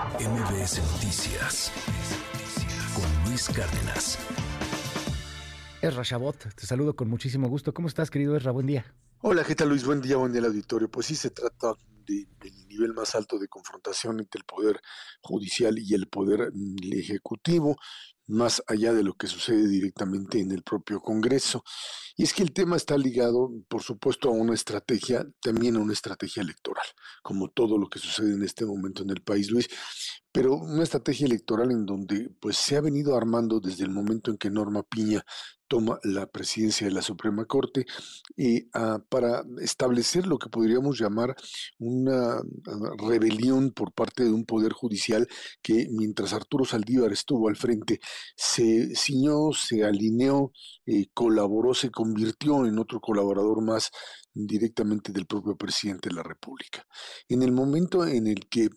MBS Noticias con Luis Cárdenas. Esra Chabot, te saludo con muchísimo gusto. ¿Cómo estás, querido Esra? Buen día. Hola, ¿qué tal Luis? Buen día, buen día al auditorio. Pues sí, se trata del nivel más alto de confrontación entre el Poder Judicial y el Poder mm, Ejecutivo más allá de lo que sucede directamente en el propio Congreso. Y es que el tema está ligado, por supuesto, a una estrategia, también a una estrategia electoral, como todo lo que sucede en este momento en el país, Luis, pero una estrategia electoral en donde pues se ha venido armando desde el momento en que Norma Piña toma la presidencia de la Suprema Corte ah, para establecer lo que podríamos llamar una ah, rebelión por parte de un poder judicial que mientras Arturo Saldívar estuvo al frente se ciñó, se alineó, eh, colaboró, se convirtió en otro colaborador más directamente del propio presidente de la República. En el momento en el que eh,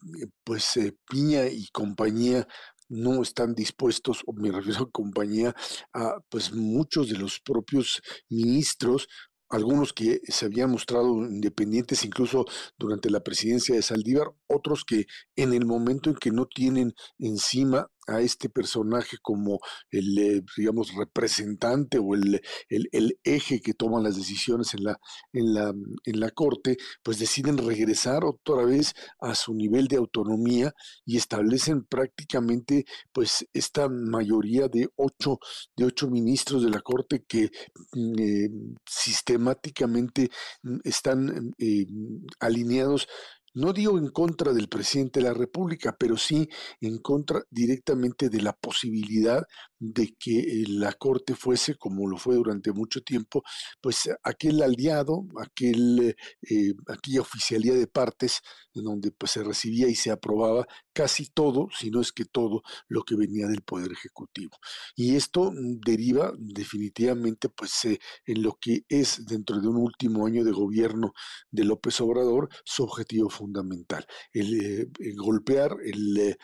pues eh, Piña y compañía no están dispuestos, o me refiero a compañía, a pues muchos de los propios ministros algunos que se habían mostrado independientes incluso durante la presidencia de Saldívar, otros que en el momento en que no tienen encima a este personaje como el, eh, digamos, representante o el, el, eje que toma las decisiones en la, en, la, en la Corte, pues deciden regresar otra vez a su nivel de autonomía y establecen prácticamente pues esta mayoría de ocho, de ocho ministros de la Corte que mm, eh, sistemáticamente mm, están eh, alineados no digo en contra del presidente de la República, pero sí en contra directamente de la posibilidad de que eh, la Corte fuese, como lo fue durante mucho tiempo, pues aquel aliado, aquel, eh, aquella oficialía de partes, donde pues se recibía y se aprobaba casi todo, si no es que todo, lo que venía del Poder Ejecutivo. Y esto mm, deriva definitivamente pues eh, en lo que es dentro de un último año de gobierno de López Obrador su objetivo fundamental, el, golpear, el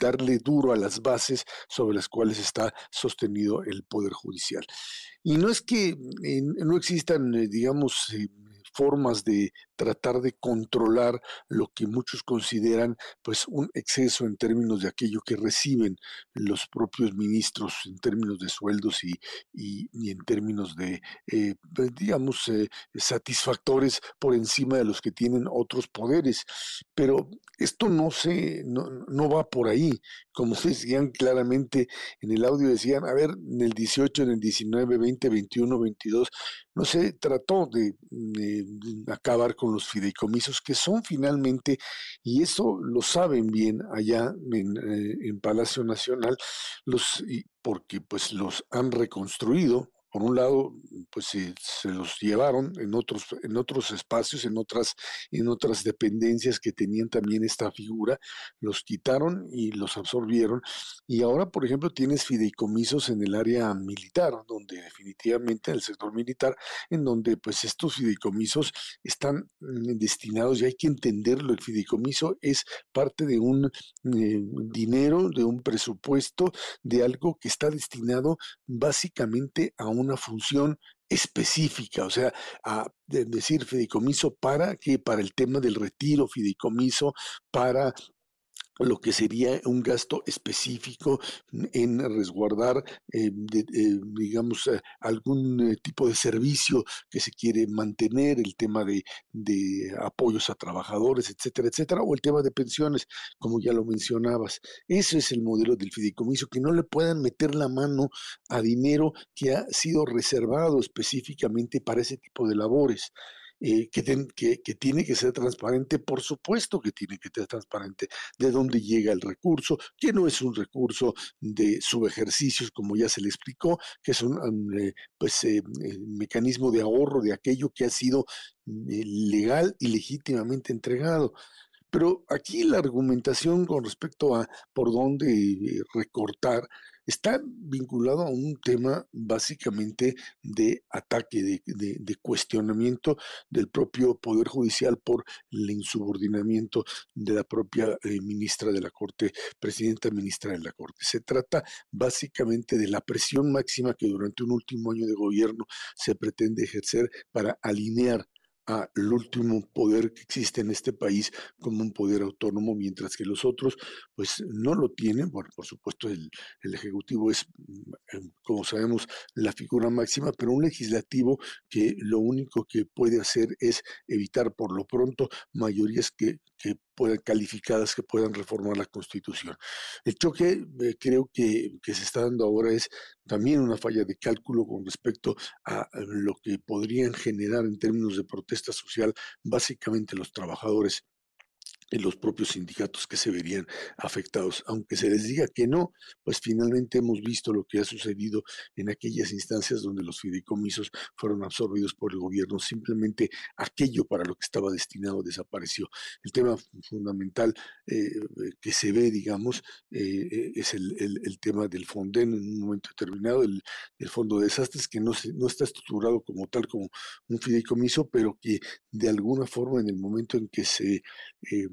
darle duro a las bases sobre las cuales está sostenido el Poder Judicial. Y no es que eh, no existan, eh, digamos, eh, formas de tratar de controlar lo que muchos consideran pues un exceso en términos de aquello que reciben los propios ministros en términos de sueldos y, y, en términos de eh, digamos eh, satisfactores por encima de los que tienen otros poderes. Pero esto no se no, no va por ahí. Como decían claramente en el audio decían a ver en el 18 en el 19 20 21 22 no se trató de, acabar con los fideicomisos que son finalmente, y eso lo saben bien allá en, eh, Palacio Nacional, los, porque pues los han reconstruido por un lado, pues se, los llevaron en otros, en otros espacios, en otras, en otras dependencias que tenían también esta figura, los quitaron y los absorbieron. Y ahora, por ejemplo, tienes fideicomisos en el área militar, donde definitivamente en el sector militar, en donde pues estos fideicomisos están mm, destinados, y hay que entenderlo, el fideicomiso es parte de un eh, dinero, de un presupuesto, de algo que está destinado básicamente a un una función específica, o sea, a decir fideicomiso para que para el tema del retiro, fideicomiso para lo que sería un gasto específico en resguardar, eh, eh, digamos, eh, algún tipo de servicio que se quiere mantener, el tema de, de, apoyos a trabajadores, etcétera, etcétera, o el tema de pensiones, como ya lo mencionabas. Eso es el modelo del fideicomiso, que no le puedan meter la mano a dinero que ha sido reservado específicamente para ese tipo de labores. Eh, que, que, tiene que ser transparente, por supuesto que tiene que ser transparente, de dónde llega el recurso, que no es un recurso de subejercicios, como ya se le explicó, que es un eh, pues, eh, mecanismo de ahorro de aquello que ha sido legal y legítimamente entregado. Pero aquí la argumentación con respecto a por dónde recortar está vinculado a un tema básicamente de ataque, de, cuestionamiento del propio Poder Judicial por el insubordinamiento de la propia eh, ministra de la Corte, presidenta ministra de la Corte. Se trata básicamente de la presión máxima que durante un último año de gobierno se pretende ejercer para alinear al último poder que existe en este país como un poder autónomo, mientras que los otros pues no lo tienen. Bueno, por supuesto el, el Ejecutivo es, como sabemos, la figura máxima, pero un legislativo que lo único que puede hacer es evitar por lo pronto mayorías que, que puedan calificadas que puedan reformar la Constitución. El choque eh, creo que, que se está dando ahora es también una falla de cálculo con respecto a lo que podrían generar en términos de protesta social básicamente los trabajadores los propios sindicatos que se verían afectados. Aunque se les diga que no, pues finalmente hemos visto lo que ha sucedido en aquellas instancias donde los fideicomisos fueron absorbidos por el gobierno. Simplemente aquello para lo que estaba destinado desapareció. El tema fundamental eh, que se ve, digamos, eh, es el, tema del Fonden en un momento determinado, el, Fondo de Desastres, que no, no está estructurado como tal, como un fideicomiso, pero que de alguna forma en el momento en que se... Eh,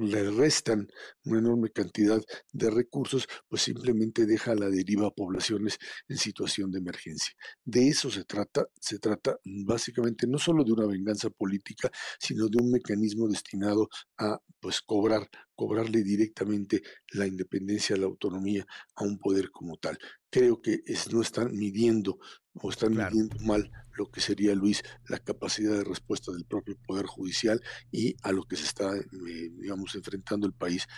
le restan una enorme cantidad de recursos, pues simplemente deja a la deriva a poblaciones en situación de emergencia. De eso se trata, se trata básicamente no solo de una venganza política, sino de un mecanismo destinado a pues cobrar, cobrarle directamente la independencia, la autonomía a un poder como tal. Creo que es, no están midiendo o están midiendo mal lo que sería, Luis, la capacidad de respuesta del propio Poder Judicial y a lo que se está, eh, digamos, enfrentando el país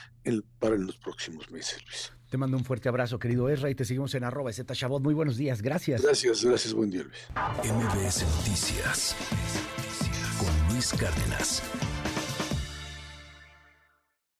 para en los próximos meses, Luis. Te mando un fuerte abrazo, querido Ezra, y te seguimos en arroba Chabot. Muy buenos días, gracias. Gracias, gracias, buen día, Luis. MBS Noticias con Luis Cárdenas.